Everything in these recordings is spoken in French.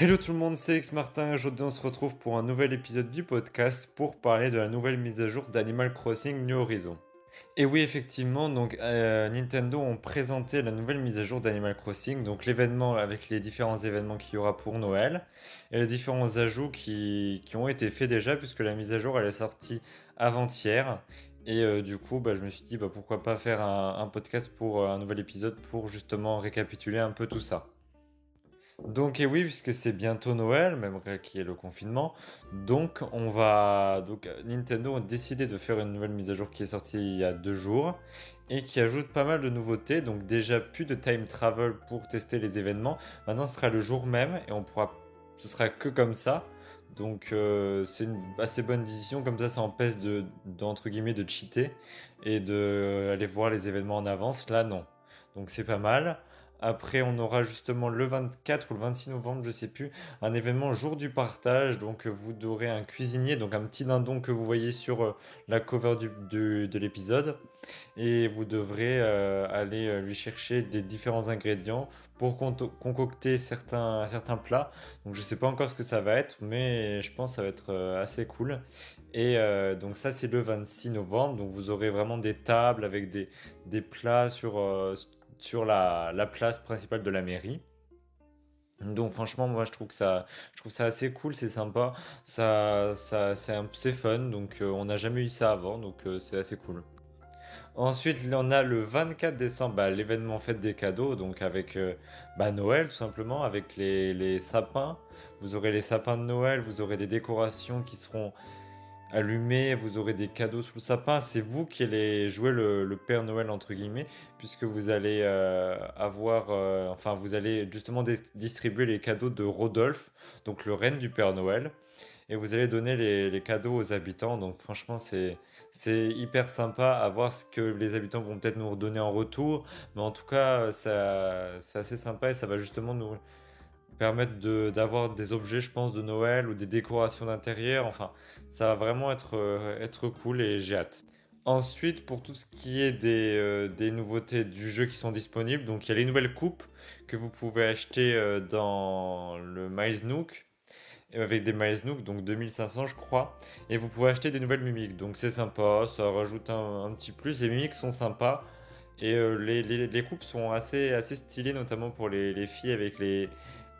Hello tout le monde, c'est X Martin. Aujourd'hui, on se retrouve pour un nouvel épisode du podcast pour parler de la nouvelle mise à jour d'Animal Crossing New Horizon. Et oui, effectivement, donc euh, Nintendo ont présenté la nouvelle mise à jour d'Animal Crossing, donc l'événement avec les différents événements qu'il y aura pour Noël et les différents ajouts qui, ont été faits déjà, puisque la mise à jour elle est sortie avant-hier. Et euh, du coup, bah, je me suis dit bah, pourquoi pas faire un, un podcast pour euh, un nouvel épisode pour justement récapituler un peu tout ça. Donc, et oui, puisque c'est bientôt Noël, même qu'il y ait le confinement, donc on va, donc Nintendo a décidé de faire une nouvelle mise à jour qui est sortie il y a deux jours et qui ajoute pas mal de nouveautés. Donc déjà plus de time travel pour tester les événements. Maintenant, ce sera le jour même et on pourra, ce sera que comme ça. Donc euh, c'est une assez bonne décision, comme ça ça empêche de, d'entre guillemets de cheater et de aller voir les événements en avance. Là non. Donc c'est pas mal. Après, on aura justement le 24 ou le 26 novembre, je sais plus, un événement jour du partage. Donc, vous aurez un cuisinier, donc un petit dindon que vous voyez sur euh, la cover de, de l'épisode. Et vous devrez euh, aller euh, lui chercher des différents ingrédients pour concocter certains, certains plats. Donc, je sais pas encore ce que ça va être, mais je pense que ça va être assez cool. Et donc, ça, c'est le 26 novembre. Donc, vous aurez vraiment des tables avec des, des plats sur. Sur la, la, place principale de la mairie. Donc franchement moi je trouve que ça je trouve ça assez cool, c'est sympa, ça, ça c'est fun donc euh, on n'a jamais eu ça avant donc euh, c'est assez cool. Ensuite, on a le 24 décembre, bah, l'événement fête des cadeaux, donc avec euh, bah, Noël tout simplement, avec les, sapins. Vous aurez les sapins de Noël, vous aurez des décorations qui seront allumé, vous aurez des cadeaux sous le sapin. C'est vous qui allez jouer le, Père Noël entre guillemets, puisque vous allez euh, avoir, euh, enfin vous allez justement distribuer les cadeaux de Rodolphe, donc le reine du Père Noël, et vous allez donner les, les cadeaux aux habitants. Donc franchement c'est c'est hyper sympa à voir ce que les habitants vont peut-être nous redonner en retour, mais en tout cas ça c'est assez sympa et ça va justement nous permettre d'avoir des objets, je pense, de Noël ou des décorations d'intérieur. Enfin, ça va vraiment être, euh, être cool et j'ai hâte. Ensuite, pour tout ce qui est des, euh, des, nouveautés du jeu qui sont disponibles, donc il y a les nouvelles coupes que vous pouvez acheter euh, dans le Miles Nook avec des Miles Nook, donc 2500 je crois, et vous pouvez acheter des nouvelles mimiques, donc c'est sympa, ça rajoute un, un, petit plus, les mimiques sont sympas, et les, les, les, coupes sont assez, assez stylées, notamment pour les, les filles avec les,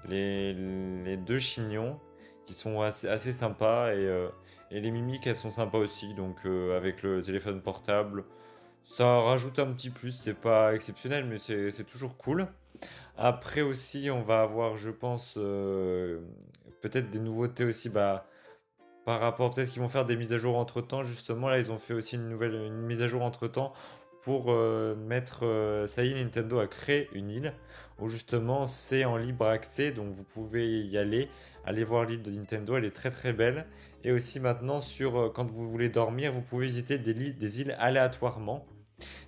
les, deux chignons qui sont assez, sympas et, euh, et, les mimiques elles sont sympas aussi donc euh, avec le téléphone portable. Ça rajoute un petit plus c'est pas exceptionnel mais c'est toujours cool. Après aussi on va avoir je pense euh, peut-être des nouveautés aussi bah par rapport peut-être qu'ils vont faire des mises à jour entre temps justement là ils ont fait aussi une nouvelle une mise à jour entre temps pour euh, mettre. Euh, ça y est, Nintendo a créé une île où justement c'est en libre accès, donc vous pouvez y aller, aller voir l'île de Nintendo, elle est très très belle. Et aussi maintenant, sur euh, quand vous voulez dormir, vous pouvez visiter des, des îles aléatoirement.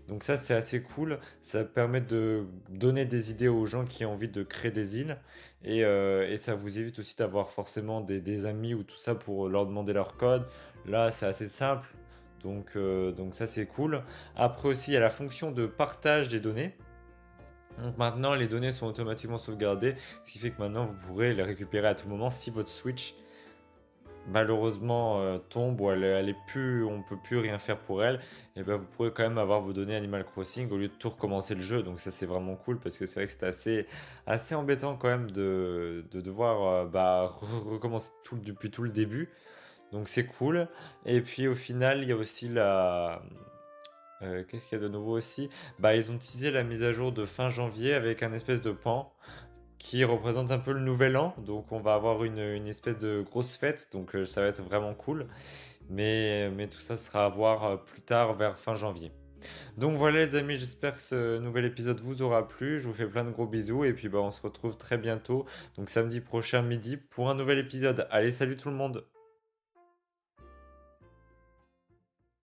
Donc ça c'est assez cool, ça permet de donner des idées aux gens qui ont envie de créer des îles et, euh, ça vous évite aussi d'avoir forcément des, des, amis ou tout ça pour leur demander leur code. Là c'est assez simple, donc, euh, donc ça c'est cool. Après aussi il y a la fonction de partage des données. Donc maintenant les données sont automatiquement sauvegardées, ce qui fait que maintenant vous pourrez les récupérer à tout moment si votre Switch malheureusement euh, tombe ou elle, elle, est plus, on peut plus rien faire pour elle, et ben vous pourrez quand même avoir vos données Animal Crossing au lieu de tout recommencer le jeu. Donc ça c'est vraiment cool parce que c'est vrai que c'est assez, assez embêtant quand même de, de devoir euh, bah, recommencer tout, depuis tout le début. Donc c'est cool. Et puis au final, il y a aussi la... Euh, Qu'est-ce qu'il y a de nouveau aussi? Bah ils ont teasé la mise à jour de fin janvier avec un espèce de pan qui représente un peu le nouvel an. Donc on va avoir une, espèce de grosse fête. Donc euh, ça va être vraiment cool. Mais, mais tout ça sera à voir euh, plus tard vers fin janvier. Donc voilà les amis, j'espère que ce nouvel épisode vous aura plu. Je vous fais plein de gros bisous et puis bah on se retrouve très bientôt, donc samedi prochain midi pour un nouvel épisode. Allez, salut tout le monde